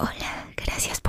Hola, gracias por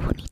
I need